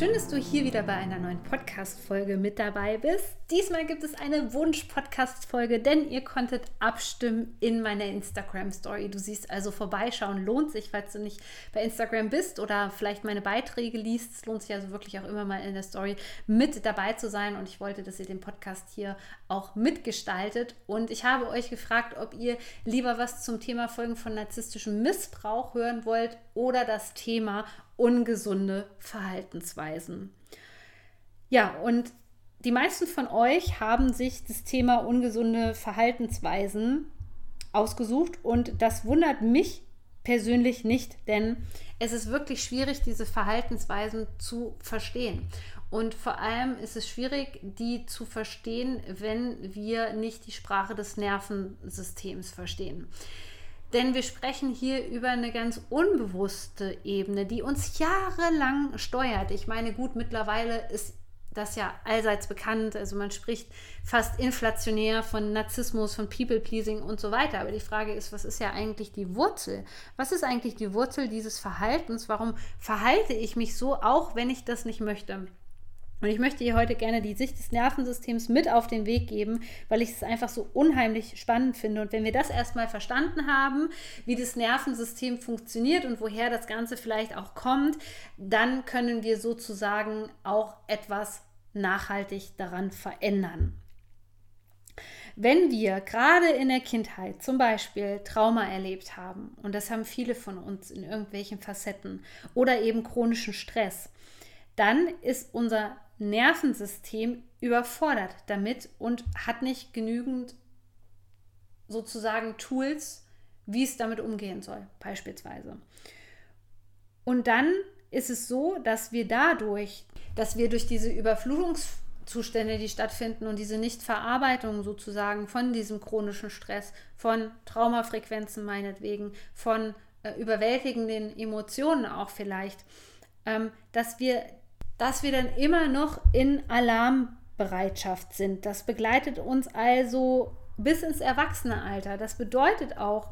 Schön, dass du hier wieder bei einer neuen Podcast-Folge mit dabei bist. Diesmal gibt es eine Wunsch-Podcast-Folge, denn ihr konntet abstimmen in meiner Instagram-Story. Du siehst also vorbeischauen, lohnt sich, falls du nicht bei Instagram bist oder vielleicht meine Beiträge liest. Es lohnt sich also wirklich auch immer mal in der Story mit dabei zu sein und ich wollte, dass ihr den Podcast hier auch mitgestaltet. Und ich habe euch gefragt, ob ihr lieber was zum Thema Folgen von narzisstischem Missbrauch hören wollt oder das Thema ungesunde Verhaltensweisen. Ja, und die meisten von euch haben sich das Thema ungesunde Verhaltensweisen ausgesucht und das wundert mich persönlich nicht, denn es ist wirklich schwierig, diese Verhaltensweisen zu verstehen. Und vor allem ist es schwierig, die zu verstehen, wenn wir nicht die Sprache des Nervensystems verstehen. Denn wir sprechen hier über eine ganz unbewusste Ebene, die uns jahrelang steuert. Ich meine, gut, mittlerweile ist das ja allseits bekannt. Also man spricht fast inflationär von Narzissmus, von People-Pleasing und so weiter. Aber die Frage ist, was ist ja eigentlich die Wurzel? Was ist eigentlich die Wurzel dieses Verhaltens? Warum verhalte ich mich so, auch wenn ich das nicht möchte? Und ich möchte hier heute gerne die Sicht des Nervensystems mit auf den Weg geben, weil ich es einfach so unheimlich spannend finde. Und wenn wir das erstmal verstanden haben, wie das Nervensystem funktioniert und woher das Ganze vielleicht auch kommt, dann können wir sozusagen auch etwas nachhaltig daran verändern. Wenn wir gerade in der Kindheit zum Beispiel Trauma erlebt haben, und das haben viele von uns in irgendwelchen Facetten, oder eben chronischen Stress, dann ist unser Nervensystem überfordert damit und hat nicht genügend sozusagen Tools, wie es damit umgehen soll, beispielsweise. Und dann ist es so, dass wir dadurch, dass wir durch diese Überflutungszustände, die stattfinden und diese Nichtverarbeitung sozusagen von diesem chronischen Stress, von Traumafrequenzen meinetwegen, von äh, überwältigenden Emotionen auch vielleicht, ähm, dass wir dass wir dann immer noch in Alarmbereitschaft sind. Das begleitet uns also bis ins Erwachsenealter. Das bedeutet auch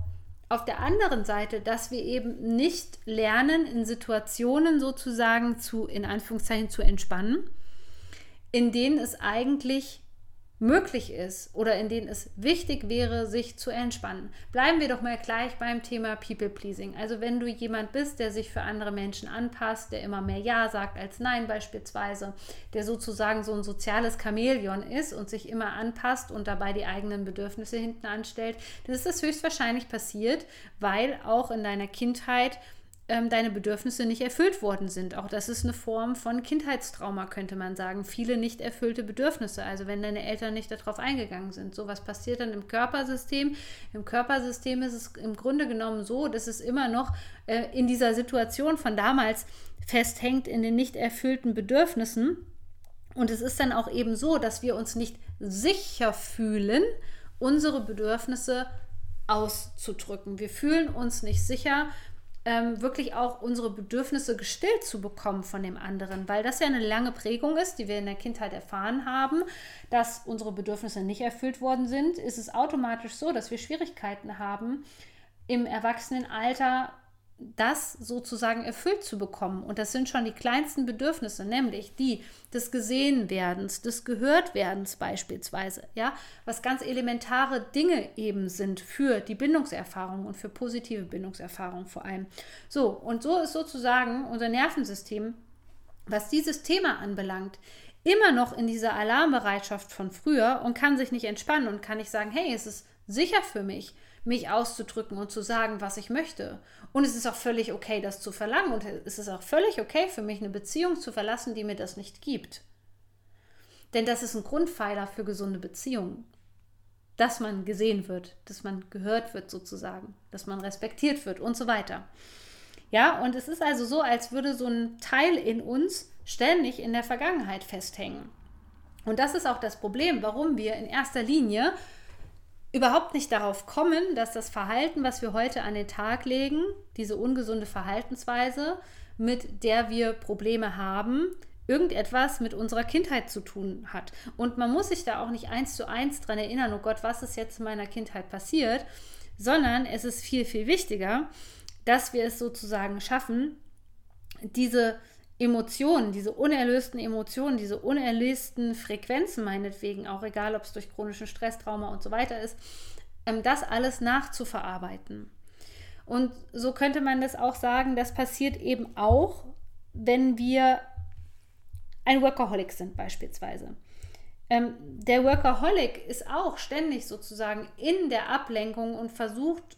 auf der anderen Seite, dass wir eben nicht lernen, in Situationen sozusagen zu, in Anführungszeichen, zu entspannen, in denen es eigentlich möglich ist oder in denen es wichtig wäre, sich zu entspannen. Bleiben wir doch mal gleich beim Thema People Pleasing. Also wenn du jemand bist, der sich für andere Menschen anpasst, der immer mehr Ja sagt als Nein beispielsweise, der sozusagen so ein soziales Chamäleon ist und sich immer anpasst und dabei die eigenen Bedürfnisse hinten anstellt, dann ist das höchstwahrscheinlich passiert, weil auch in deiner Kindheit ähm, deine Bedürfnisse nicht erfüllt worden sind. Auch das ist eine Form von Kindheitstrauma, könnte man sagen. Viele nicht erfüllte Bedürfnisse. Also wenn deine Eltern nicht darauf eingegangen sind. So was passiert dann im Körpersystem. Im Körpersystem ist es im Grunde genommen so, dass es immer noch äh, in dieser Situation von damals festhängt in den nicht erfüllten Bedürfnissen. Und es ist dann auch eben so, dass wir uns nicht sicher fühlen, unsere Bedürfnisse auszudrücken. Wir fühlen uns nicht sicher, ähm, wirklich auch unsere Bedürfnisse gestillt zu bekommen von dem anderen, weil das ja eine lange Prägung ist, die wir in der Kindheit erfahren haben, dass unsere Bedürfnisse nicht erfüllt worden sind, ist es automatisch so, dass wir Schwierigkeiten haben, im Erwachsenenalter das sozusagen erfüllt zu bekommen. Und das sind schon die kleinsten Bedürfnisse, nämlich die des Gesehenwerdens, des Gehörtwerdens beispielsweise, ja, was ganz elementare Dinge eben sind für die Bindungserfahrung und für positive Bindungserfahrung vor allem. So, und so ist sozusagen unser Nervensystem, was dieses Thema anbelangt, immer noch in dieser Alarmbereitschaft von früher und kann sich nicht entspannen und kann nicht sagen, hey, es ist sicher für mich mich auszudrücken und zu sagen, was ich möchte. Und es ist auch völlig okay, das zu verlangen. Und es ist auch völlig okay für mich, eine Beziehung zu verlassen, die mir das nicht gibt. Denn das ist ein Grundpfeiler für gesunde Beziehungen. Dass man gesehen wird, dass man gehört wird sozusagen, dass man respektiert wird und so weiter. Ja, und es ist also so, als würde so ein Teil in uns ständig in der Vergangenheit festhängen. Und das ist auch das Problem, warum wir in erster Linie überhaupt nicht darauf kommen, dass das Verhalten, was wir heute an den Tag legen, diese ungesunde Verhaltensweise, mit der wir Probleme haben, irgendetwas mit unserer Kindheit zu tun hat. Und man muss sich da auch nicht eins zu eins dran erinnern, oh Gott, was ist jetzt in meiner Kindheit passiert, sondern es ist viel, viel wichtiger, dass wir es sozusagen schaffen, diese Emotionen, diese unerlösten Emotionen, diese unerlösten Frequenzen meinetwegen, auch egal ob es durch chronischen Stresstrauma und so weiter ist, ähm, das alles nachzuverarbeiten. Und so könnte man das auch sagen, das passiert eben auch, wenn wir ein Workaholic sind beispielsweise. Ähm, der Workaholic ist auch ständig sozusagen in der Ablenkung und versucht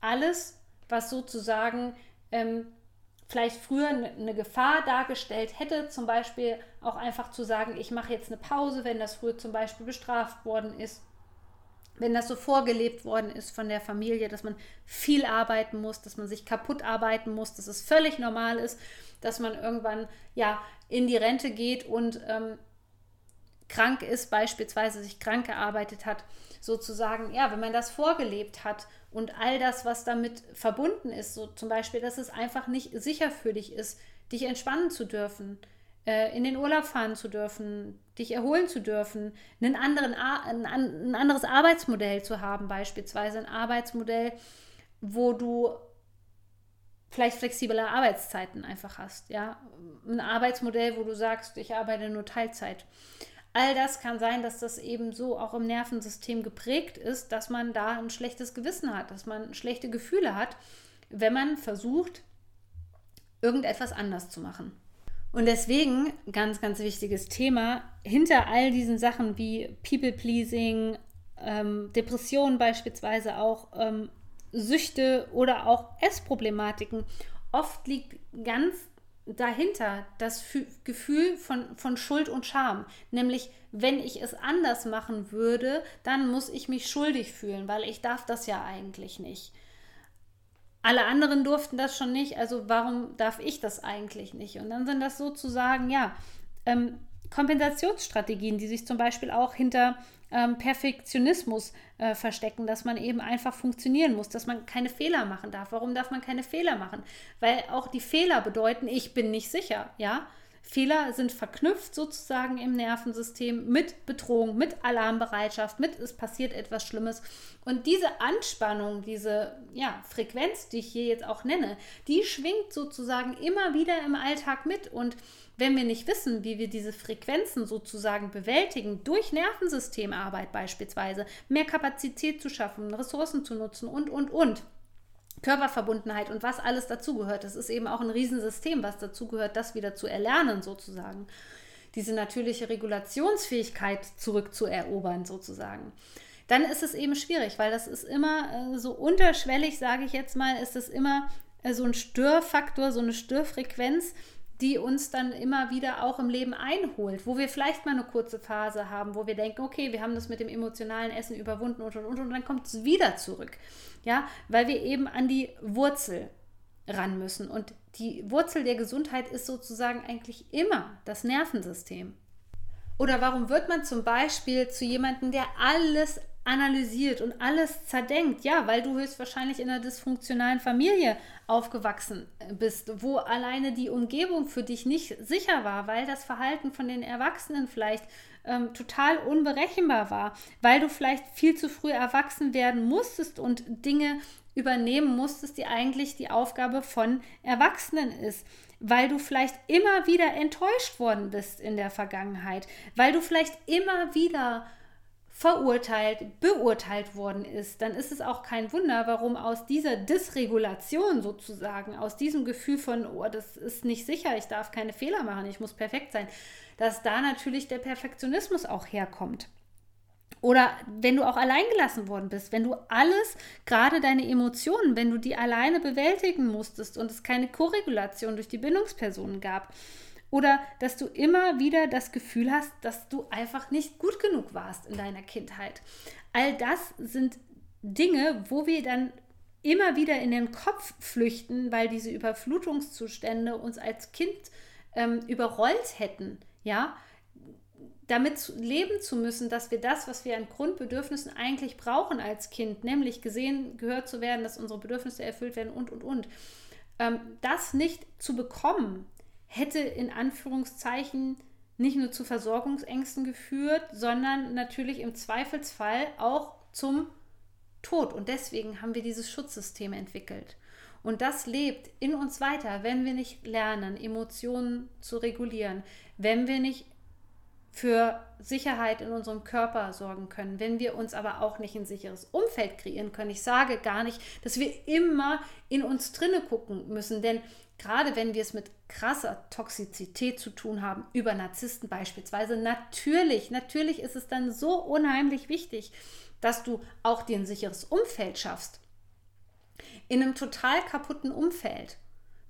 alles, was sozusagen ähm, vielleicht früher eine Gefahr dargestellt hätte, zum Beispiel auch einfach zu sagen, ich mache jetzt eine Pause, wenn das früher zum Beispiel bestraft worden ist, wenn das so vorgelebt worden ist von der Familie, dass man viel arbeiten muss, dass man sich kaputt arbeiten muss, dass es völlig normal ist, dass man irgendwann ja in die Rente geht und ähm, krank ist, beispielsweise sich krank gearbeitet hat, sozusagen, ja, wenn man das vorgelebt hat und all das, was damit verbunden ist, so zum Beispiel, dass es einfach nicht sicher für dich ist, dich entspannen zu dürfen, äh, in den Urlaub fahren zu dürfen, dich erholen zu dürfen, einen anderen, ein, anderes Arbeitsmodell zu haben, beispielsweise ein Arbeitsmodell, wo du vielleicht flexible Arbeitszeiten einfach hast, ja, ein Arbeitsmodell, wo du sagst, ich arbeite nur Teilzeit. All das kann sein, dass das eben so auch im Nervensystem geprägt ist, dass man da ein schlechtes Gewissen hat, dass man schlechte Gefühle hat, wenn man versucht, irgendetwas anders zu machen. Und deswegen, ganz, ganz wichtiges Thema, hinter all diesen Sachen wie People-Pleasing, ähm, Depressionen beispielsweise auch, ähm, Süchte oder auch Essproblematiken, oft liegt ganz dahinter das Gefühl von, von Schuld und Scham. Nämlich, wenn ich es anders machen würde, dann muss ich mich schuldig fühlen, weil ich darf das ja eigentlich nicht. Alle anderen durften das schon nicht, also warum darf ich das eigentlich nicht? Und dann sind das sozusagen, ja, ähm, Kompensationsstrategien, die sich zum Beispiel auch hinter ähm, Perfektionismus äh, verstecken, dass man eben einfach funktionieren muss, dass man keine Fehler machen darf. Warum darf man keine Fehler machen? Weil auch die Fehler bedeuten, ich bin nicht sicher, ja. Fehler sind verknüpft sozusagen im Nervensystem mit Bedrohung, mit Alarmbereitschaft, mit es passiert etwas Schlimmes. Und diese Anspannung, diese ja, Frequenz, die ich hier jetzt auch nenne, die schwingt sozusagen immer wieder im Alltag mit. Und wenn wir nicht wissen, wie wir diese Frequenzen sozusagen bewältigen, durch Nervensystemarbeit beispielsweise, mehr Kapazität zu schaffen, Ressourcen zu nutzen und, und, und, Körperverbundenheit und was alles dazugehört. Das ist eben auch ein Riesensystem, was dazugehört, das wieder zu erlernen sozusagen. Diese natürliche Regulationsfähigkeit zurückzuerobern sozusagen. Dann ist es eben schwierig, weil das ist immer äh, so unterschwellig, sage ich jetzt mal, ist es immer äh, so ein Störfaktor, so eine Störfrequenz, die uns dann immer wieder auch im Leben einholt, wo wir vielleicht mal eine kurze Phase haben, wo wir denken, okay, wir haben das mit dem emotionalen Essen überwunden und und und und dann kommt es wieder zurück. Ja, weil wir eben an die Wurzel ran müssen. Und die Wurzel der Gesundheit ist sozusagen eigentlich immer das Nervensystem. Oder warum wird man zum Beispiel zu jemandem, der alles analysiert und alles zerdenkt. Ja, weil du höchstwahrscheinlich in einer dysfunktionalen Familie aufgewachsen bist, wo alleine die Umgebung für dich nicht sicher war, weil das Verhalten von den Erwachsenen vielleicht ähm, total unberechenbar war, weil du vielleicht viel zu früh erwachsen werden musstest und Dinge übernehmen musstest, die eigentlich die Aufgabe von Erwachsenen ist weil du vielleicht immer wieder enttäuscht worden bist in der Vergangenheit, weil du vielleicht immer wieder verurteilt, beurteilt worden ist, dann ist es auch kein Wunder, warum aus dieser Dysregulation sozusagen, aus diesem Gefühl von, oh, das ist nicht sicher, ich darf keine Fehler machen, ich muss perfekt sein, dass da natürlich der Perfektionismus auch herkommt. Oder wenn du auch allein gelassen worden bist, wenn du alles, gerade deine Emotionen, wenn du die alleine bewältigen musstest und es keine Korregulation durch die Bindungspersonen gab, oder dass du immer wieder das Gefühl hast, dass du einfach nicht gut genug warst in deiner Kindheit. All das sind Dinge, wo wir dann immer wieder in den Kopf flüchten, weil diese Überflutungszustände uns als Kind ähm, überrollt hätten, ja, damit leben zu müssen, dass wir das, was wir an Grundbedürfnissen eigentlich brauchen als Kind, nämlich gesehen, gehört zu werden, dass unsere Bedürfnisse erfüllt werden und, und, und, ähm, das nicht zu bekommen, hätte in Anführungszeichen nicht nur zu Versorgungsängsten geführt, sondern natürlich im Zweifelsfall auch zum Tod. Und deswegen haben wir dieses Schutzsystem entwickelt. Und das lebt in uns weiter, wenn wir nicht lernen, Emotionen zu regulieren, wenn wir nicht für Sicherheit in unserem Körper sorgen können, wenn wir uns aber auch nicht ein sicheres Umfeld kreieren können. Ich sage gar nicht, dass wir immer in uns drinne gucken müssen, denn gerade wenn wir es mit krasser Toxizität zu tun haben, über Narzissten beispielsweise, natürlich, natürlich ist es dann so unheimlich wichtig, dass du auch dir ein sicheres Umfeld schaffst. In einem total kaputten Umfeld,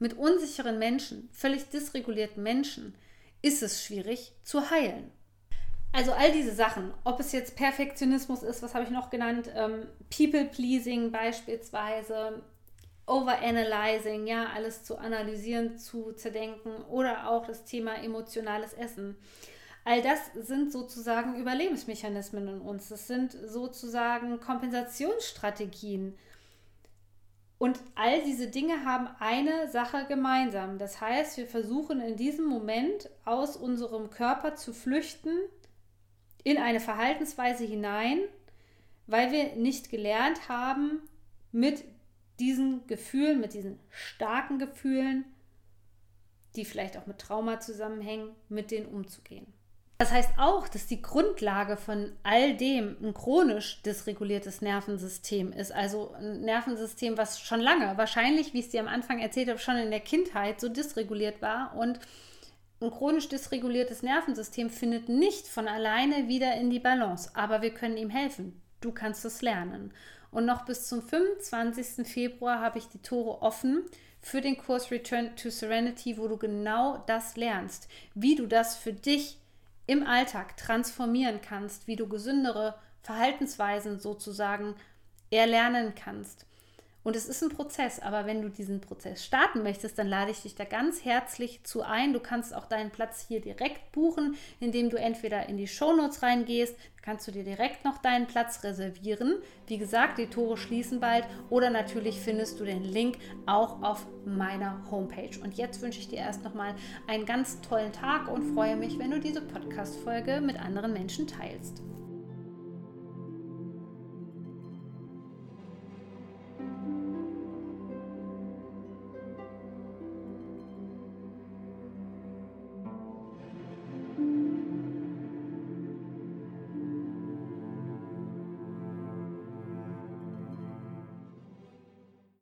mit unsicheren Menschen, völlig dysregulierten Menschen, ist es schwierig zu heilen. Also all diese Sachen, ob es jetzt Perfektionismus ist, was habe ich noch genannt, ähm, People-Pleasing beispielsweise, Overanalyzing, ja, alles zu analysieren, zu zerdenken oder auch das Thema emotionales Essen. All das sind sozusagen Überlebensmechanismen in uns. Das sind sozusagen Kompensationsstrategien. Und all diese Dinge haben eine Sache gemeinsam. Das heißt, wir versuchen in diesem Moment aus unserem Körper zu flüchten in eine Verhaltensweise hinein, weil wir nicht gelernt haben, mit diesen Gefühlen, mit diesen starken Gefühlen, die vielleicht auch mit Trauma zusammenhängen, mit denen umzugehen. Das heißt auch, dass die Grundlage von all dem ein chronisch dysreguliertes Nervensystem ist. Also ein Nervensystem, was schon lange, wahrscheinlich, wie ich es dir am Anfang erzählt habe, schon in der Kindheit so dysreguliert war. Und ein chronisch dysreguliertes Nervensystem findet nicht von alleine wieder in die Balance. Aber wir können ihm helfen. Du kannst es lernen. Und noch bis zum 25. Februar habe ich die Tore offen für den Kurs Return to Serenity, wo du genau das lernst, wie du das für dich im Alltag transformieren kannst, wie du gesündere Verhaltensweisen sozusagen erlernen kannst. Und es ist ein Prozess, aber wenn du diesen Prozess starten möchtest, dann lade ich dich da ganz herzlich zu ein. Du kannst auch deinen Platz hier direkt buchen, indem du entweder in die Shownotes reingehst, kannst du dir direkt noch deinen Platz reservieren. Wie gesagt, die Tore schließen bald oder natürlich findest du den Link auch auf meiner Homepage. Und jetzt wünsche ich dir erst nochmal einen ganz tollen Tag und freue mich, wenn du diese Podcast-Folge mit anderen Menschen teilst.